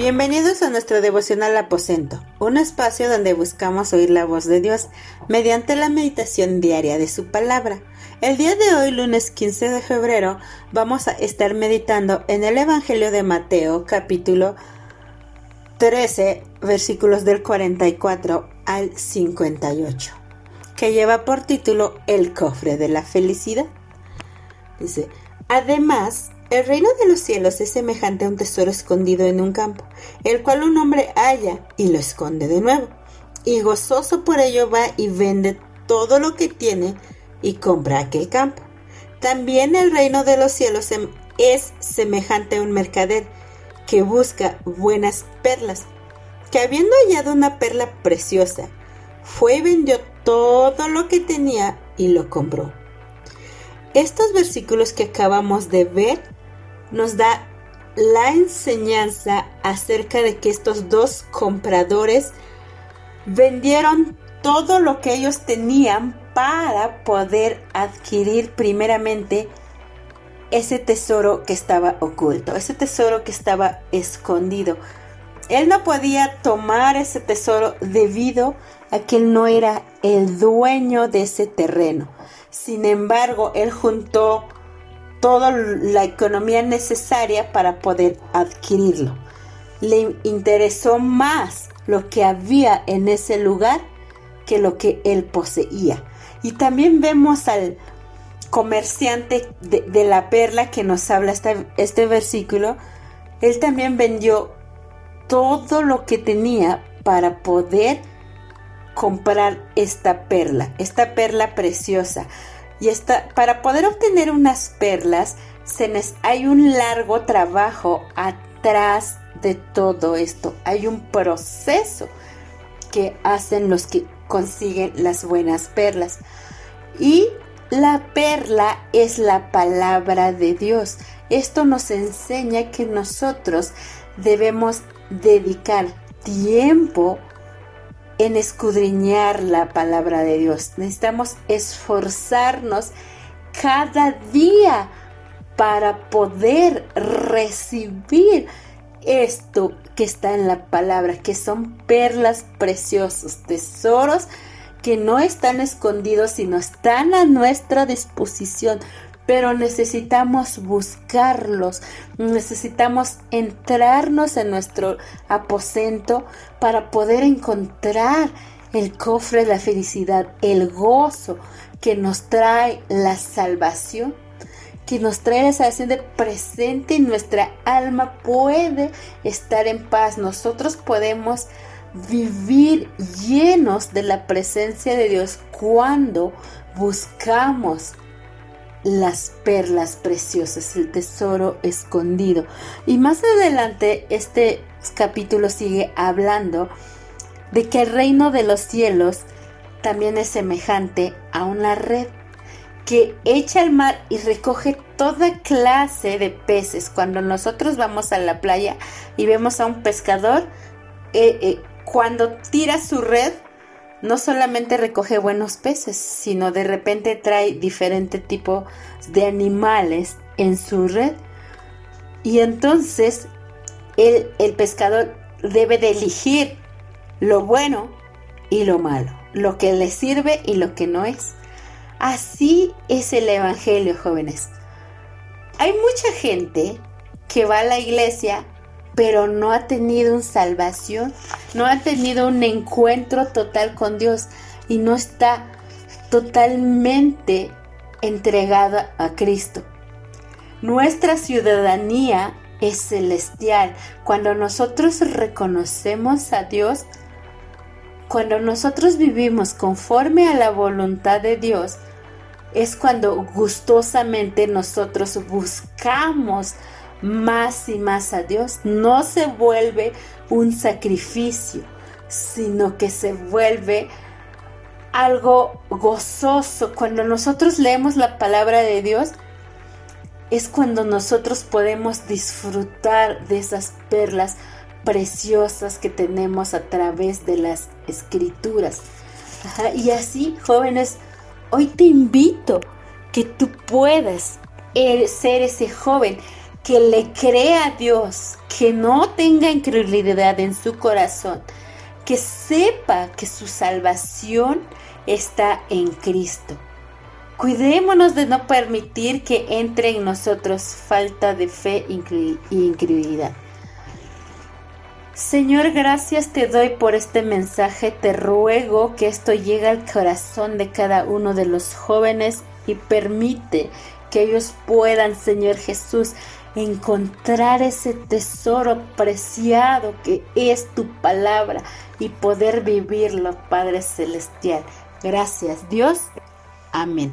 Bienvenidos a nuestro devocional aposento, un espacio donde buscamos oír la voz de Dios mediante la meditación diaria de su palabra. El día de hoy, lunes 15 de febrero, vamos a estar meditando en el Evangelio de Mateo, capítulo 13, versículos del 44 al 58, que lleva por título El cofre de la felicidad. Dice, además, el reino de los cielos es semejante a un tesoro escondido en un campo, el cual un hombre halla y lo esconde de nuevo. Y gozoso por ello va y vende todo lo que tiene y compra aquel campo. También el reino de los cielos es semejante a un mercader que busca buenas perlas, que habiendo hallado una perla preciosa, fue y vendió todo lo que tenía y lo compró. Estos versículos que acabamos de ver nos da la enseñanza acerca de que estos dos compradores vendieron todo lo que ellos tenían para poder adquirir primeramente ese tesoro que estaba oculto, ese tesoro que estaba escondido. Él no podía tomar ese tesoro debido a que él no era el dueño de ese terreno. Sin embargo, él juntó toda la economía necesaria para poder adquirirlo. Le interesó más lo que había en ese lugar que lo que él poseía. Y también vemos al comerciante de, la perla que nos habla este, este versículo. Él también vendió todo lo que tenía para poder comprar esta perla, esta perla preciosa. Y esta, para poder obtener unas perlas, se hay un largo trabajo atrás de todo esto. Hay un proceso que hacen los que consiguen las buenas perlas. Y la perla es la palabra de Dios. Esto nos enseña que nosotros debemos dedicar tiempo en escudriñar la palabra de Dios. Necesitamos esforzarnos cada día para poder recibir esto que está en la palabra, que son perlas preciosas, tesoros que no están escondidos, sino están a nuestra disposición pero necesitamos buscarlos, necesitamos entrarnos en nuestro aposento para poder encontrar el cofre de la felicidad, el gozo que nos trae la salvación, que nos trae la salvación de presente y nuestra alma puede estar en paz. Nosotros podemos vivir llenos de la presencia de Dios cuando buscamos las perlas preciosas, el tesoro escondido. Y más adelante este capítulo sigue hablando de que el reino de los cielos también es semejante a una red que echa al mar y recoge toda clase de peces. Cuando nosotros vamos a la playa y vemos a un pescador, eh, eh, cuando tira su red, no solamente recoge buenos peces, sino de repente trae diferente tipo de animales en su red. Y entonces el, el pescador debe de elegir lo bueno y lo malo, lo que le sirve y lo que no es. Así es el Evangelio, jóvenes. Hay mucha gente que va a la iglesia pero no ha tenido una salvación, no ha tenido un encuentro total con Dios y no está totalmente entregada a Cristo. Nuestra ciudadanía es celestial. Cuando nosotros reconocemos a Dios, cuando nosotros vivimos conforme a la voluntad de Dios, es cuando gustosamente nosotros buscamos más y más a Dios, no se vuelve un sacrificio, sino que se vuelve algo gozoso. Cuando nosotros leemos la palabra de Dios, es cuando nosotros podemos disfrutar de esas perlas preciosas que tenemos a través de las escrituras. y así, jóvenes, hoy te invito que tú puedas ser ese joven que le cree a Dios, que no tenga incredulidad en su corazón, que sepa que su salvación está en Cristo. Cuidémonos de no permitir que entre en nosotros falta de fe e incredulidad. Señor, gracias te doy por este mensaje. Te ruego que esto llegue al corazón de cada uno de los jóvenes y permite que ellos puedan, Señor Jesús, encontrar ese tesoro preciado que es tu palabra y poder vivirlo, Padre Celestial. Gracias, Dios. Amén.